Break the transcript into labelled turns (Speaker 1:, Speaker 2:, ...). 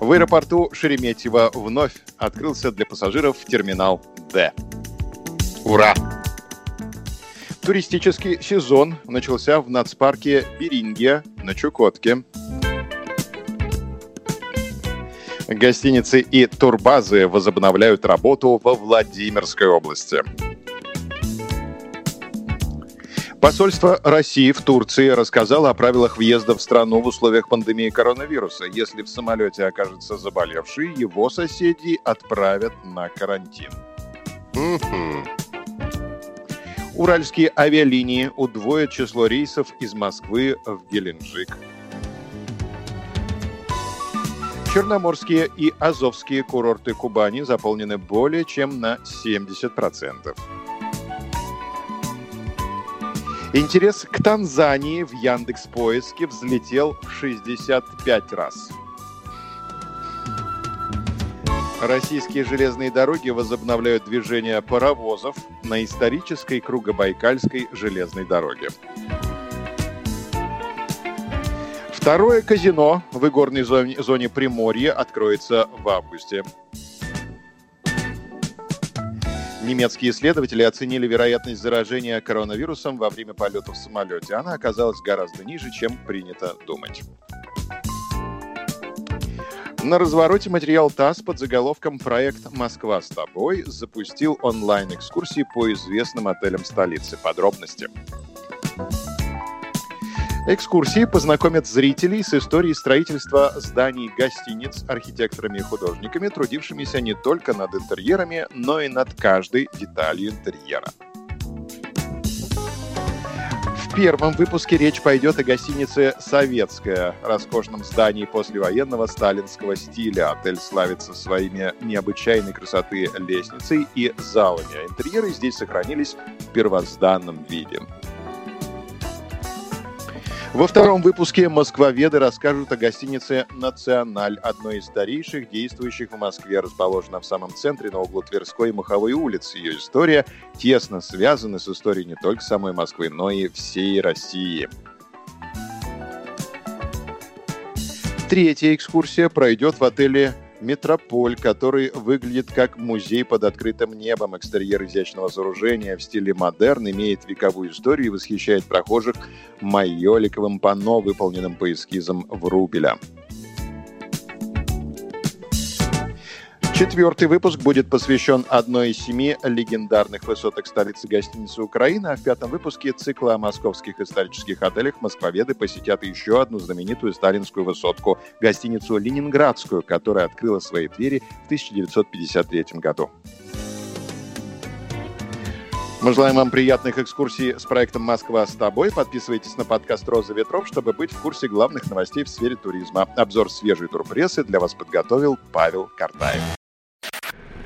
Speaker 1: В аэропорту Шереметьево вновь открылся для пассажиров терминал «Д». Ура! Туристический сезон начался в нацпарке Берингия на Чукотке. Гостиницы и турбазы возобновляют работу во Владимирской области. Посольство России в Турции рассказало о правилах въезда в страну в условиях пандемии коронавируса. Если в самолете окажется заболевший, его соседи отправят на карантин. Уральские авиалинии удвоят число рейсов из Москвы в Геленджик. Черноморские и Азовские курорты Кубани заполнены более чем на 70%. Интерес к Танзании в Яндекс Поиске взлетел в 65 раз. Российские железные дороги возобновляют движение паровозов на исторической Кругобайкальской железной дороге. Второе казино в игорной зоне, зоне Приморья откроется в августе. Немецкие исследователи оценили вероятность заражения коронавирусом во время полета в самолете. Она оказалась гораздо ниже, чем принято думать. На развороте материал ТАСС под заголовком «Проект «Москва с тобой» запустил онлайн-экскурсии по известным отелям столицы. Подробности. Экскурсии познакомят зрителей с историей строительства зданий гостиниц архитекторами и художниками, трудившимися не только над интерьерами, но и над каждой деталью интерьера. В первом выпуске речь пойдет о гостинице «Советская», роскошном здании послевоенного сталинского стиля. Отель славится своими необычайной красоты лестницей и залами, а интерьеры здесь сохранились в первозданном виде. Во втором выпуске москвоведы расскажут о гостинице «Националь», одной из старейших действующих в Москве, расположена в самом центре на углу Тверской и Маховой улиц. Ее история тесно связана с историей не только самой Москвы, но и всей России. Третья экскурсия пройдет в отеле Метрополь, который выглядит как музей под открытым небом. Экстерьер изящного сооружения в стиле модерн имеет вековую историю и восхищает прохожих майоликовым панно, выполненным по эскизам Врубеля. Четвертый выпуск будет посвящен одной из семи легендарных высоток столицы гостиницы Украины, а в пятом выпуске цикла о московских исторических отелях москвоведы посетят еще одну знаменитую сталинскую высотку – гостиницу «Ленинградскую», которая открыла свои двери в 1953 году. Мы желаем вам приятных экскурсий с проектом «Москва с тобой». Подписывайтесь на подкаст «Роза ветров», чтобы быть в курсе главных новостей в сфере туризма. Обзор свежей турпрессы для вас подготовил Павел Картаев.